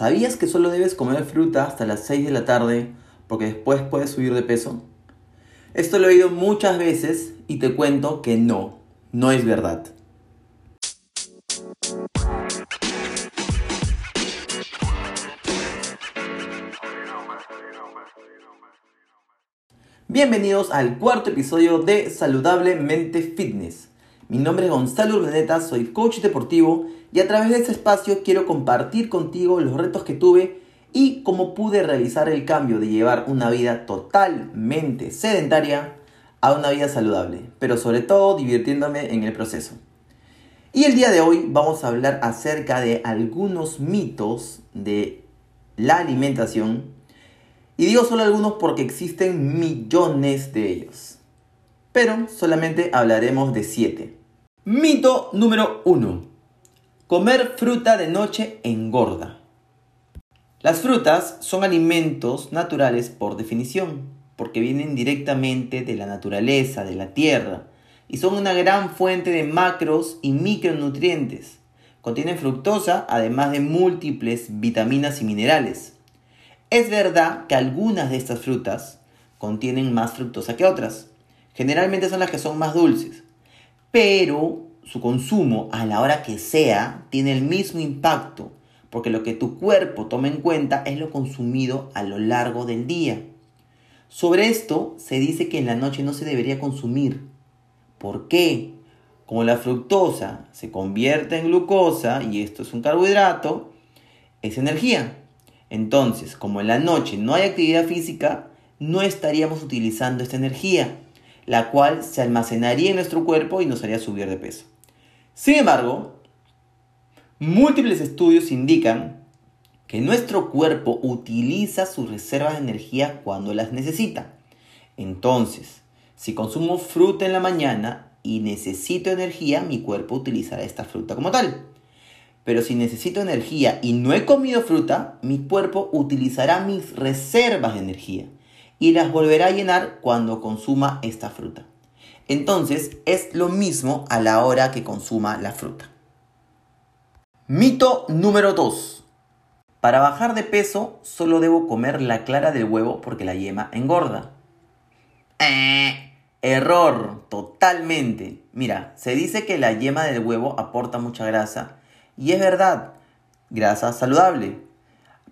¿Sabías que solo debes comer fruta hasta las 6 de la tarde porque después puedes subir de peso? Esto lo he oído muchas veces y te cuento que no, no es verdad. Bienvenidos al cuarto episodio de Saludablemente Fitness. Mi nombre es Gonzalo Urmeneta, soy coach deportivo y a través de este espacio quiero compartir contigo los retos que tuve y cómo pude realizar el cambio de llevar una vida totalmente sedentaria a una vida saludable, pero sobre todo divirtiéndome en el proceso. Y el día de hoy vamos a hablar acerca de algunos mitos de la alimentación y digo solo algunos porque existen millones de ellos. Pero solamente hablaremos de siete. Mito número 1. Comer fruta de noche engorda. Las frutas son alimentos naturales por definición, porque vienen directamente de la naturaleza, de la tierra, y son una gran fuente de macros y micronutrientes. Contienen fructosa, además de múltiples vitaminas y minerales. Es verdad que algunas de estas frutas contienen más fructosa que otras. Generalmente son las que son más dulces pero su consumo a la hora que sea tiene el mismo impacto, porque lo que tu cuerpo toma en cuenta es lo consumido a lo largo del día. Sobre esto se dice que en la noche no se debería consumir. ¿Por qué? Como la fructosa se convierte en glucosa y esto es un carbohidrato, es energía. Entonces, como en la noche no hay actividad física, no estaríamos utilizando esta energía la cual se almacenaría en nuestro cuerpo y nos haría subir de peso. Sin embargo, múltiples estudios indican que nuestro cuerpo utiliza sus reservas de energía cuando las necesita. Entonces, si consumo fruta en la mañana y necesito energía, mi cuerpo utilizará esta fruta como tal. Pero si necesito energía y no he comido fruta, mi cuerpo utilizará mis reservas de energía y las volverá a llenar cuando consuma esta fruta. Entonces es lo mismo a la hora que consuma la fruta. Mito número 2. Para bajar de peso solo debo comer la clara del huevo porque la yema engorda. Eh, error, totalmente. Mira, se dice que la yema del huevo aporta mucha grasa y es verdad, grasa saludable,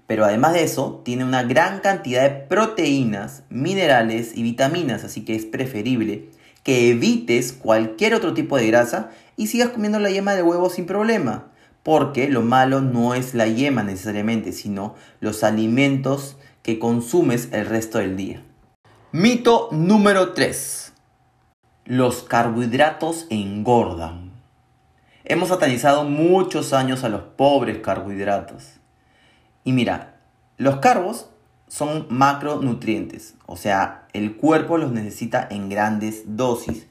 pero además de eso, tiene una gran cantidad de proteínas, minerales y vitaminas, así que es preferible que evites cualquier otro tipo de grasa y sigas comiendo la yema de huevo sin problema. Porque lo malo no es la yema necesariamente, sino los alimentos que consumes el resto del día. Mito número 3. Los carbohidratos engordan. Hemos satanizado muchos años a los pobres carbohidratos. Y mira, los carbos son macronutrientes, o sea, el cuerpo los necesita en grandes dosis.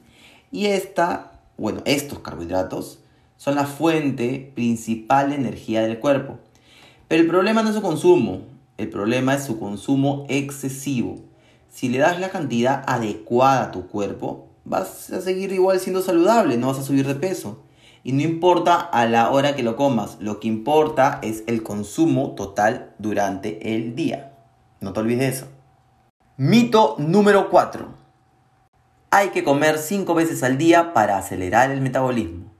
Y esta, bueno, estos carbohidratos son la fuente principal de energía del cuerpo. Pero el problema no es su consumo, el problema es su consumo excesivo. Si le das la cantidad adecuada a tu cuerpo, vas a seguir igual siendo saludable, no vas a subir de peso. Y no importa a la hora que lo comas, lo que importa es el consumo total durante el día. No te olvides de eso. Mito número 4. Hay que comer 5 veces al día para acelerar el metabolismo.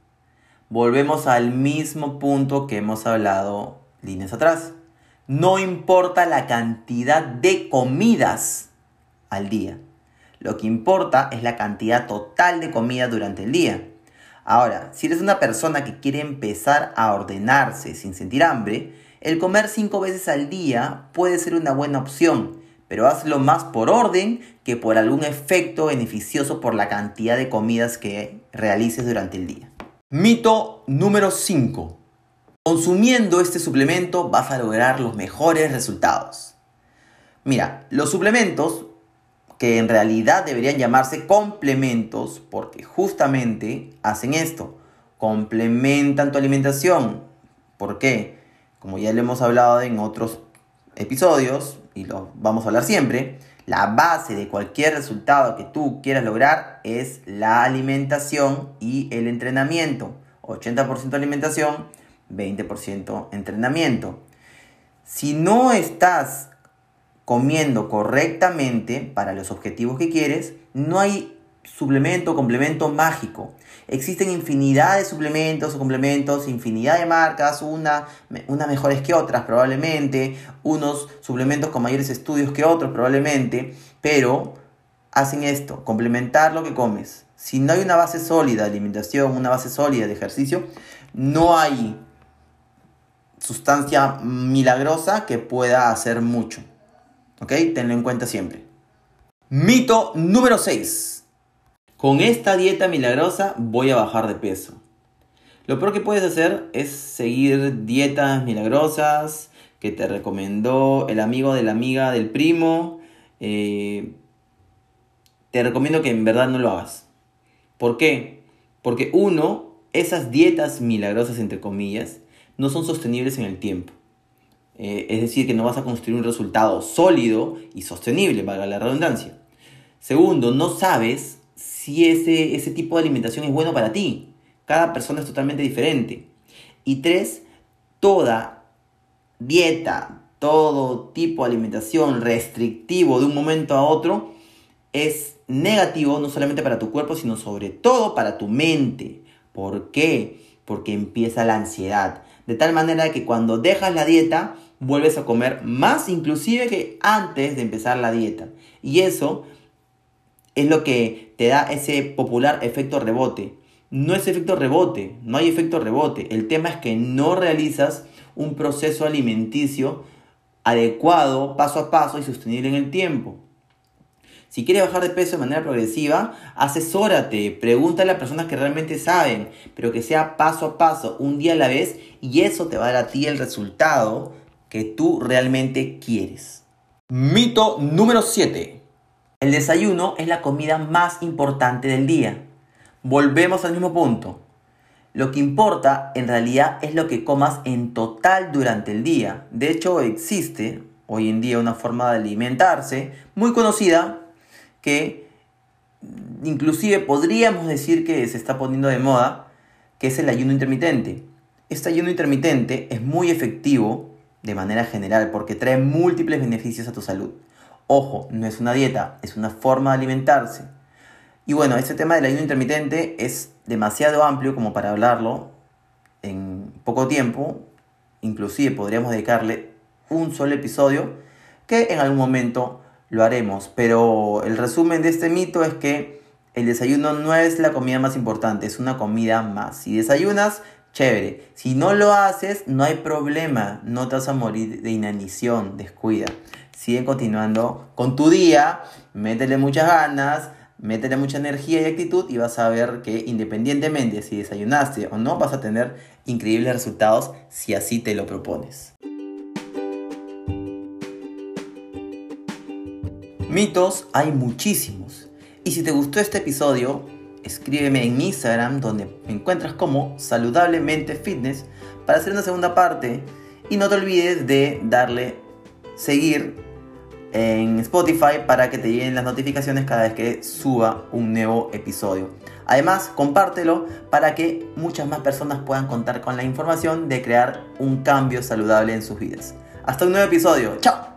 Volvemos al mismo punto que hemos hablado líneas atrás. No importa la cantidad de comidas al día. Lo que importa es la cantidad total de comida durante el día. Ahora, si eres una persona que quiere empezar a ordenarse sin sentir hambre, el comer cinco veces al día puede ser una buena opción, pero hazlo más por orden que por algún efecto beneficioso por la cantidad de comidas que realices durante el día. Mito número 5. Consumiendo este suplemento vas a lograr los mejores resultados. Mira, los suplementos que en realidad deberían llamarse complementos porque justamente hacen esto, complementan tu alimentación. ¿Por qué? Como ya lo hemos hablado en otros episodios y lo vamos a hablar siempre, la base de cualquier resultado que tú quieras lograr es la alimentación y el entrenamiento. 80% alimentación, 20% entrenamiento. Si no estás comiendo correctamente para los objetivos que quieres, no hay suplemento complemento mágico. Existen infinidad de suplementos o complementos, infinidad de marcas, una, unas mejores que otras probablemente, unos suplementos con mayores estudios que otros probablemente, pero hacen esto, complementar lo que comes. Si no hay una base sólida de alimentación, una base sólida de ejercicio, no hay sustancia milagrosa que pueda hacer mucho. ¿Ok? Tenlo en cuenta siempre. Mito número 6. Con esta dieta milagrosa voy a bajar de peso. Lo peor que puedes hacer es seguir dietas milagrosas que te recomendó el amigo de la amiga del primo. Eh, te recomiendo que en verdad no lo hagas. ¿Por qué? Porque uno, esas dietas milagrosas, entre comillas, no son sostenibles en el tiempo. Eh, es decir, que no vas a construir un resultado sólido y sostenible, valga la redundancia. Segundo, no sabes si ese, ese tipo de alimentación es bueno para ti. Cada persona es totalmente diferente. Y tres, toda dieta, todo tipo de alimentación restrictivo de un momento a otro es negativo no solamente para tu cuerpo, sino sobre todo para tu mente. ¿Por qué? Porque empieza la ansiedad. De tal manera que cuando dejas la dieta, vuelves a comer más inclusive que antes de empezar la dieta. Y eso es lo que te da ese popular efecto rebote. No es efecto rebote, no hay efecto rebote. El tema es que no realizas un proceso alimenticio adecuado, paso a paso y sostenible en el tiempo. Si quieres bajar de peso de manera progresiva, asesórate, pregúntale a personas que realmente saben, pero que sea paso a paso, un día a la vez, y eso te va a dar a ti el resultado que tú realmente quieres. Mito número 7. El desayuno es la comida más importante del día. Volvemos al mismo punto. Lo que importa en realidad es lo que comas en total durante el día. De hecho, existe hoy en día una forma de alimentarse muy conocida que inclusive podríamos decir que se está poniendo de moda, que es el ayuno intermitente. Este ayuno intermitente es muy efectivo de manera general porque trae múltiples beneficios a tu salud. Ojo, no es una dieta, es una forma de alimentarse. Y bueno, este tema del ayuno intermitente es demasiado amplio como para hablarlo en poco tiempo. Inclusive podríamos dedicarle un solo episodio que en algún momento lo haremos. Pero el resumen de este mito es que el desayuno no es la comida más importante, es una comida más. Si desayunas, chévere. Si no lo haces, no hay problema. No te vas a morir de inanición, descuida. Sigue continuando con tu día, métele muchas ganas, métele mucha energía y actitud y vas a ver que independientemente si desayunaste o no, vas a tener increíbles resultados si así te lo propones. Mitos hay muchísimos. Y si te gustó este episodio, escríbeme en Instagram donde me encuentras como saludablemente fitness para hacer una segunda parte. Y no te olvides de darle seguir en Spotify para que te lleguen las notificaciones cada vez que suba un nuevo episodio. Además, compártelo para que muchas más personas puedan contar con la información de crear un cambio saludable en sus vidas. Hasta un nuevo episodio. ¡Chao!